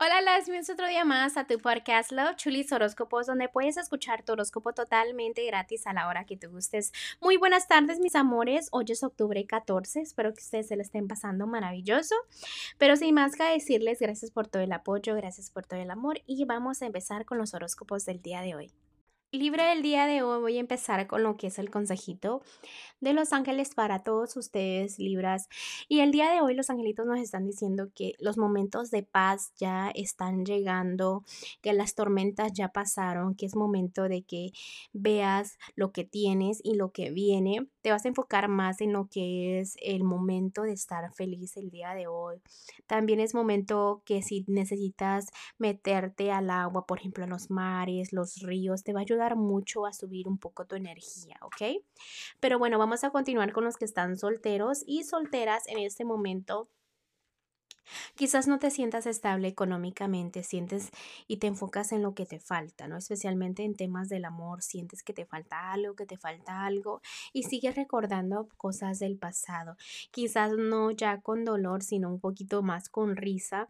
Hola, las bienvenidos otro día más a tu podcast Love Chulis Horóscopos, donde puedes escuchar tu horóscopo totalmente gratis a la hora que te gustes. Muy buenas tardes, mis amores. Hoy es octubre 14. Espero que ustedes se lo estén pasando maravilloso. Pero sin más que decirles, gracias por todo el apoyo, gracias por todo el amor y vamos a empezar con los horóscopos del día de hoy. Libre del día de hoy voy a empezar con lo que es el consejito de los ángeles para todos ustedes, Libras. Y el día de hoy los angelitos nos están diciendo que los momentos de paz ya están llegando, que las tormentas ya pasaron, que es momento de que veas lo que tienes y lo que viene. Te vas a enfocar más en lo que es el momento de estar feliz el día de hoy. También es momento que si necesitas meterte al agua, por ejemplo, en los mares, los ríos, te va a ayudar mucho a subir un poco tu energía, ¿ok? Pero bueno, vamos a continuar con los que están solteros y solteras en este momento. Quizás no te sientas estable económicamente, sientes y te enfocas en lo que te falta, ¿no? Especialmente en temas del amor, sientes que te falta algo, que te falta algo y sigues recordando cosas del pasado. Quizás no ya con dolor, sino un poquito más con risa,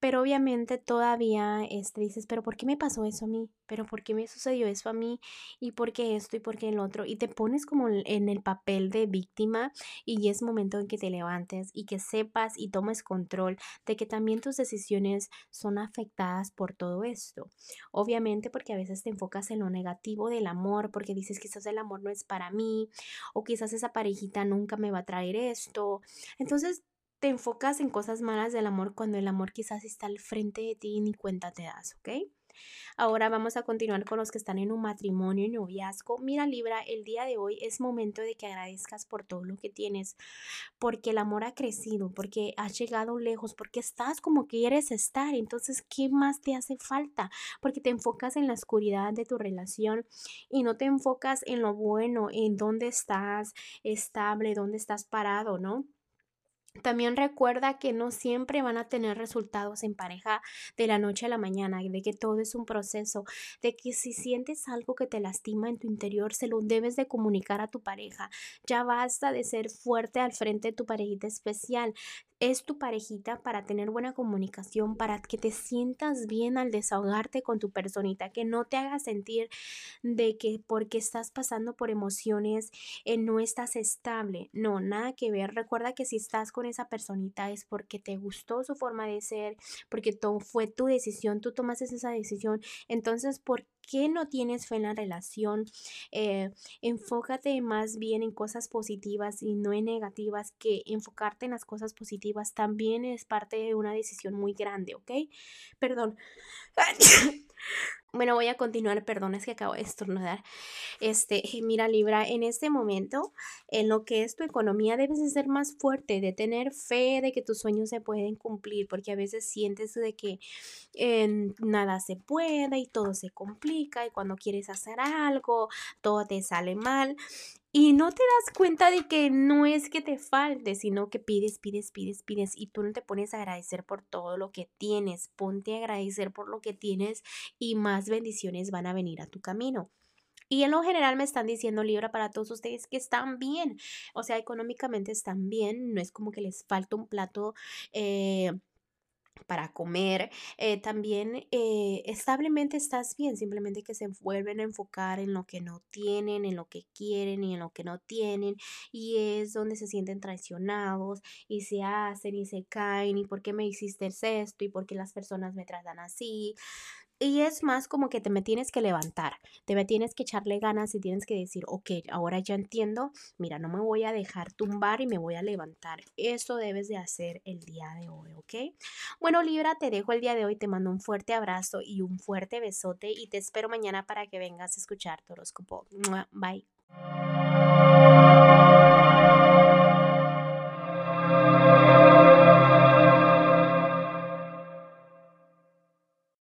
pero obviamente todavía este, dices, pero ¿por qué me pasó eso a mí? ¿Pero por qué me sucedió eso a mí? ¿Y por qué esto? ¿Y por qué el otro? Y te pones como en el papel de víctima y es momento en que te levantes y que sepas y tomes control de que también tus decisiones son afectadas por todo esto. Obviamente porque a veces te enfocas en lo negativo del amor, porque dices quizás el amor no es para mí o quizás esa parejita nunca me va a traer esto. Entonces te enfocas en cosas malas del amor cuando el amor quizás está al frente de ti y ni cuenta te das, ¿ok? Ahora vamos a continuar con los que están en un matrimonio y noviazgo. Mira Libra, el día de hoy es momento de que agradezcas por todo lo que tienes, porque el amor ha crecido, porque has llegado lejos, porque estás como quieres estar. Entonces, ¿qué más te hace falta? Porque te enfocas en la oscuridad de tu relación y no te enfocas en lo bueno, en dónde estás estable, dónde estás parado, ¿no? También recuerda que no siempre van a tener resultados en pareja de la noche a la mañana, de que todo es un proceso, de que si sientes algo que te lastima en tu interior, se lo debes de comunicar a tu pareja. Ya basta de ser fuerte al frente de tu parejita especial es tu parejita para tener buena comunicación, para que te sientas bien al desahogarte con tu personita, que no te haga sentir de que porque estás pasando por emociones eh, no estás estable. No, nada que ver. Recuerda que si estás con esa personita es porque te gustó su forma de ser, porque fue tu decisión, tú tomaste esa decisión. Entonces, ¿por qué no tienes fe en la relación? Eh, enfócate más bien en cosas positivas y no en negativas, que enfocarte en las cosas positivas también es parte de una decisión muy grande, ¿ok? Perdón. Bueno, voy a continuar, perdón, es que acabo de estornudar. Este, mira, Libra, en este momento, en lo que es tu economía, debes de ser más fuerte, de tener fe de que tus sueños se pueden cumplir, porque a veces sientes de que nada se puede y todo se complica y cuando quieres hacer algo, todo te sale mal. Y no te das cuenta de que no es que te falte, sino que pides, pides, pides, pides y tú no te pones a agradecer por todo lo que tienes. Ponte a agradecer por lo que tienes y más bendiciones van a venir a tu camino. Y en lo general me están diciendo Libra para todos ustedes que están bien, o sea, económicamente están bien, no es como que les falta un plato eh, para comer. Eh, también eh, establemente estás bien, simplemente que se vuelven a enfocar en lo que no tienen, en lo que quieren y en lo que no tienen. Y es donde se sienten traicionados y se hacen y se caen y por qué me hiciste esto y por qué las personas me tratan así. Y es más como que te me tienes que levantar, te me tienes que echarle ganas y tienes que decir, ok, ahora ya entiendo, mira, no me voy a dejar tumbar y me voy a levantar. Eso debes de hacer el día de hoy, ¿ok? Bueno, Libra, te dejo el día de hoy, te mando un fuerte abrazo y un fuerte besote y te espero mañana para que vengas a escuchar tu horóscopo. Bye.